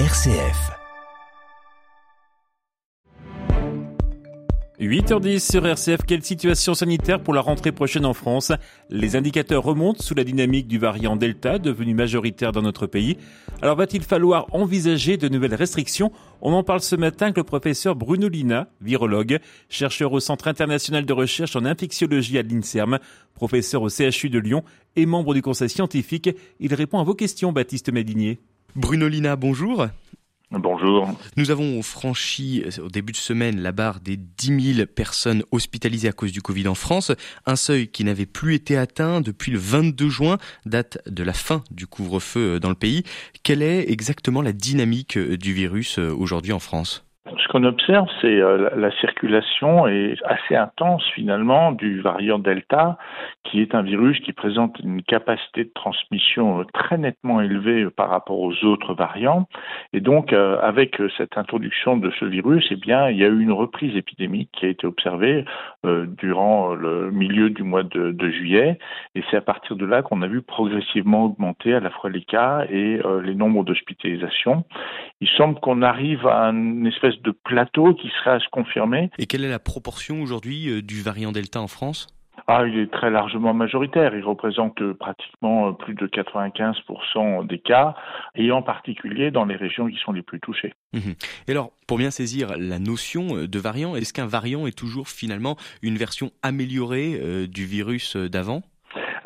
RCF. 8h10 sur RCF, quelle situation sanitaire pour la rentrée prochaine en France? Les indicateurs remontent sous la dynamique du variant Delta, devenu majoritaire dans notre pays. Alors va-t-il falloir envisager de nouvelles restrictions? On en parle ce matin avec le professeur Bruno Lina, virologue, chercheur au Centre international de recherche en infectiologie à l'INSERM, professeur au CHU de Lyon et membre du conseil scientifique. Il répond à vos questions, Baptiste Madinier. Bruno Lina, bonjour. Bonjour. Nous avons franchi au début de semaine la barre des 10 000 personnes hospitalisées à cause du Covid en France, un seuil qui n'avait plus été atteint depuis le 22 juin, date de la fin du couvre-feu dans le pays. Quelle est exactement la dynamique du virus aujourd'hui en France? Ce qu'on observe, c'est euh, la circulation est assez intense finalement du variant Delta, qui est un virus qui présente une capacité de transmission euh, très nettement élevée par rapport aux autres variants. Et donc, euh, avec cette introduction de ce virus, eh bien, il y a eu une reprise épidémique qui a été observée durant le milieu du mois de, de juillet. Et c'est à partir de là qu'on a vu progressivement augmenter à la fois les cas et les nombres d'hospitalisations. Il semble qu'on arrive à une espèce de plateau qui serait à se confirmer. Et quelle est la proportion aujourd'hui euh, du variant Delta en France? Ah, il est très largement majoritaire. Il représente euh, pratiquement euh, plus de 95% des cas, et en particulier dans les régions qui sont les plus touchées. Mhm. Et alors, pour bien saisir la notion de variant, est-ce qu'un variant est toujours finalement une version améliorée du virus d'avant?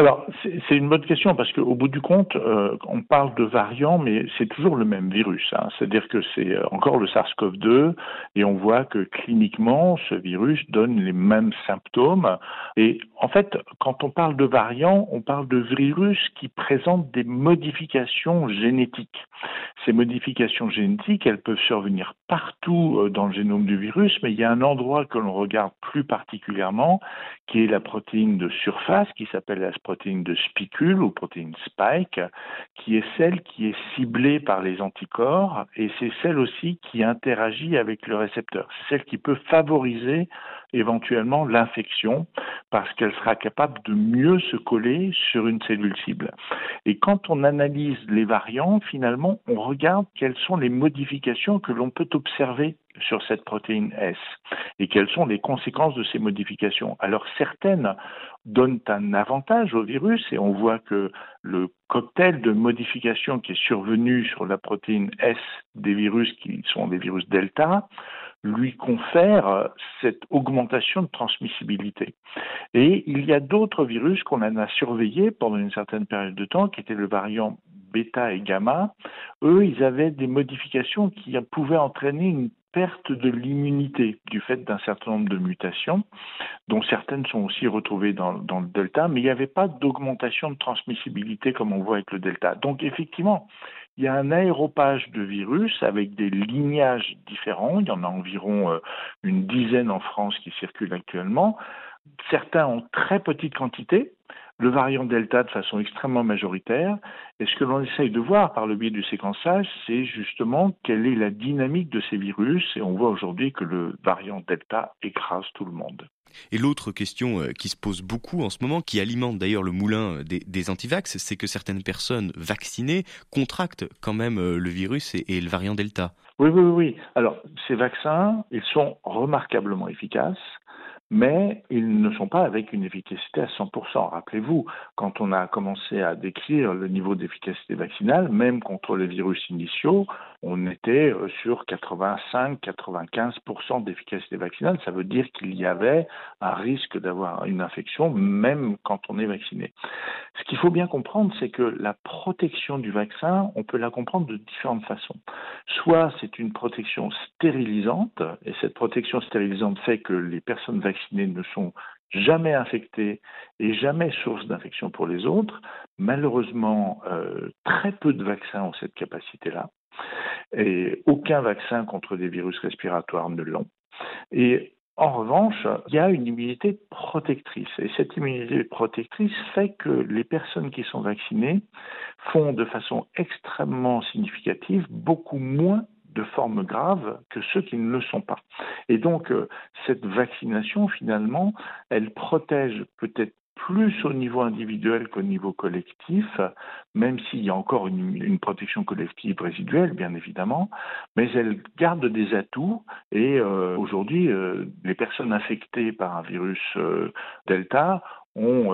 Alors, c'est une bonne question parce qu'au bout du compte, euh, on parle de variant, mais c'est toujours le même virus. Hein. C'est-à-dire que c'est euh, encore le SARS-CoV-2 et on voit que cliniquement, ce virus donne les mêmes symptômes. Et en fait, quand on parle de variant, on parle de virus qui présentent des modifications génétiques. Ces modifications génétiques, elles peuvent survenir partout euh, dans le génome du virus, mais il y a un endroit que l'on regarde plus particulièrement, qui est la protéine de surface, qui s'appelle la protéine de spicule ou protéine spike, qui est celle qui est ciblée par les anticorps et c'est celle aussi qui interagit avec le récepteur. Celle qui peut favoriser éventuellement l'infection parce qu'elle sera capable de mieux se coller sur une cellule cible. Et quand on analyse les variants, finalement, on regarde quelles sont les modifications que l'on peut observer sur cette protéine S et quelles sont les conséquences de ces modifications. Alors certaines donnent un avantage au virus et on voit que le cocktail de modifications qui est survenu sur la protéine S des virus qui sont des virus delta lui confère cette augmentation de transmissibilité. Et il y a d'autres virus qu'on a surveillés pendant une certaine période de temps, qui étaient le variant bêta et gamma. Eux, ils avaient des modifications qui pouvaient entraîner une perte de l'immunité du fait d'un certain nombre de mutations, dont certaines sont aussi retrouvées dans, dans le delta, mais il n'y avait pas d'augmentation de transmissibilité comme on voit avec le delta. Donc effectivement, il y a un aéropage de virus avec des lignages différents. Il y en a environ euh, une dizaine en France qui circulent actuellement. Certains ont très petite quantité, le variant Delta de façon extrêmement majoritaire. Et ce que l'on essaye de voir par le biais du séquençage, c'est justement quelle est la dynamique de ces virus. Et on voit aujourd'hui que le variant Delta écrase tout le monde. Et l'autre question euh, qui se pose beaucoup en ce moment, qui alimente d'ailleurs le moulin des, des antivax, c'est que certaines personnes vaccinées contractent quand même euh, le virus et, et le variant Delta. Oui, oui, oui. Alors, ces vaccins, ils sont remarquablement efficaces mais ils ne sont pas avec une efficacité à 100%. Rappelez-vous, quand on a commencé à décrire le niveau d'efficacité vaccinale, même contre les virus initiaux, on était euh, sur 85-95% d'efficacité vaccinale. Ça veut dire qu'il y avait un risque d'avoir une infection même quand on est vacciné. Ce qu'il faut bien comprendre, c'est que la protection du vaccin, on peut la comprendre de différentes façons. Soit c'est une protection stérilisante, et cette protection stérilisante fait que les personnes vaccinées ne sont jamais infectées et jamais source d'infection pour les autres. Malheureusement, euh, très peu de vaccins ont cette capacité-là. Et aucun vaccin contre des virus respiratoires ne l'ont. Et en revanche, il y a une immunité protectrice. Et cette immunité protectrice fait que les personnes qui sont vaccinées font de façon extrêmement significative beaucoup moins de formes graves que ceux qui ne le sont pas. Et donc, euh, cette vaccination, finalement, elle protège peut-être plus au niveau individuel qu'au niveau collectif, même s'il y a encore une, protection collective résiduelle, bien évidemment, mais elle garde des atouts et euh, aujourd'hui, euh, les personnes infectées par un virus euh, Delta ont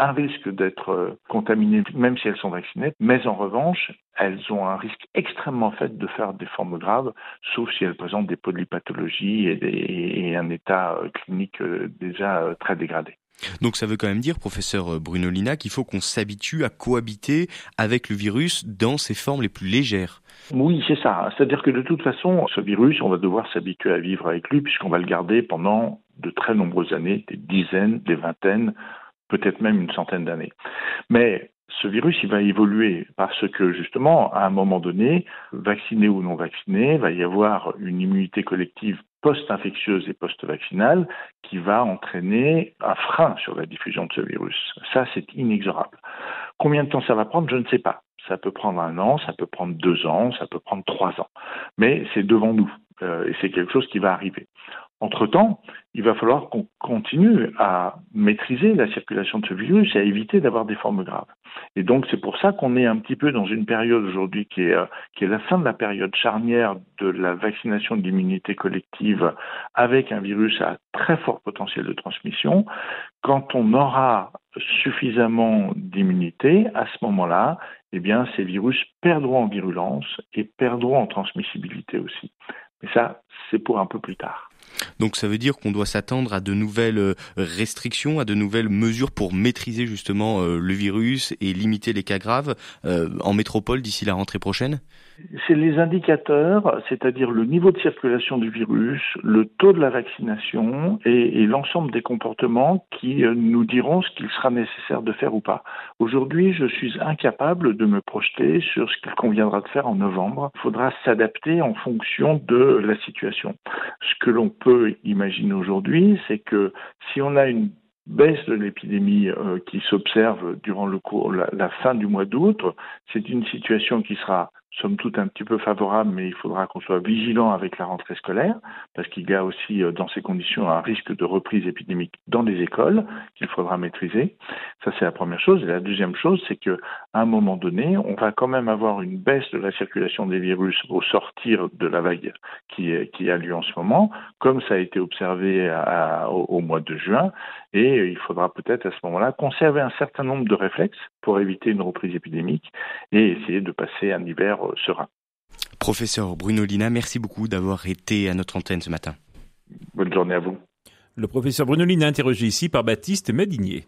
un risque d'être contaminées même si elles sont vaccinées, mais en revanche, elles ont un risque extrêmement faible de faire des formes graves, sauf si elles présentent des polypathologies et, et un état clinique déjà très dégradé. Donc ça veut quand même dire, professeur Bruno Lina, qu'il faut qu'on s'habitue à cohabiter avec le virus dans ses formes les plus légères. Oui, c'est ça. C'est-à-dire que de toute façon, ce virus, on va devoir s'habituer à vivre avec lui puisqu'on va le garder pendant de très nombreuses années, des dizaines, des vingtaines, peut-être même une centaine d'années. Mais ce virus, il va évoluer parce que justement, à un moment donné, vacciné ou non vacciné, va y avoir une immunité collective post-infectieuse et post-vaccinale qui va entraîner un frein sur la diffusion de ce virus. Ça, c'est inexorable. Combien de temps ça va prendre, je ne sais pas. Ça peut prendre un an, ça peut prendre deux ans, ça peut prendre trois ans. Mais c'est devant nous euh, et c'est quelque chose qui va arriver. Entre-temps, il va falloir qu'on continue à maîtriser la circulation de ce virus et à éviter d'avoir des formes graves. Et donc c'est pour ça qu'on est un petit peu dans une période aujourd'hui qui est, euh, qui est la fin de la période charnière de la vaccination de l'immunité collective avec un virus à très fort potentiel de transmission. Quand on aura suffisamment d'immunité, à ce moment-là, eh bien, ces virus perdront en virulence et perdront en transmissibilité aussi. Mais ça, c'est pour un peu plus tard. Donc ça veut dire qu'on doit s'attendre à de nouvelles euh, restrictions, à de nouvelles mesures pour maîtriser justement euh, le virus et limiter les cas graves euh, en métropole d'ici la rentrée prochaine? C'est les indicateurs, c'est-à-dire le niveau de circulation du virus, le taux de la vaccination et, l'ensemble des comportements qui nous diront ce qu'il sera nécessaire de faire ou pas. Aujourd'hui, je suis incapable de me projeter sur ce qu'il conviendra de faire en novembre. Il faudra s'adapter en fonction de la situation. Ce que l'on peut imaginer aujourd'hui, c'est que si on a une baisse de l'épidémie euh, qui s'observe durant le cours, la fin du mois d'août, c'est une situation qui sera somme toute un petit peu favorable, mais il faudra qu'on soit vigilant avec la rentrée scolaire, parce qu'il y a aussi euh, dans ces conditions un risque de reprise épidémique dans les écoles qu'il faudra maîtriser. Ça, c'est la première chose. Et la deuxième chose, c'est que à un moment donné, on va quand même avoir une baisse de la circulation des virus au sortir de la vague qui, a lieu en ce moment, comme ça a été observé au mois de juin. Et il faudra peut-être à ce moment-là conserver un certain nombre de réflexes pour éviter une reprise épidémique et essayer de passer un hiver euh, serein. Professeur Bruno Lina, merci beaucoup d'avoir été à notre antenne ce matin. Bonne journée à vous. Le professeur Bruno Lina interrogé ici par Baptiste Madinier.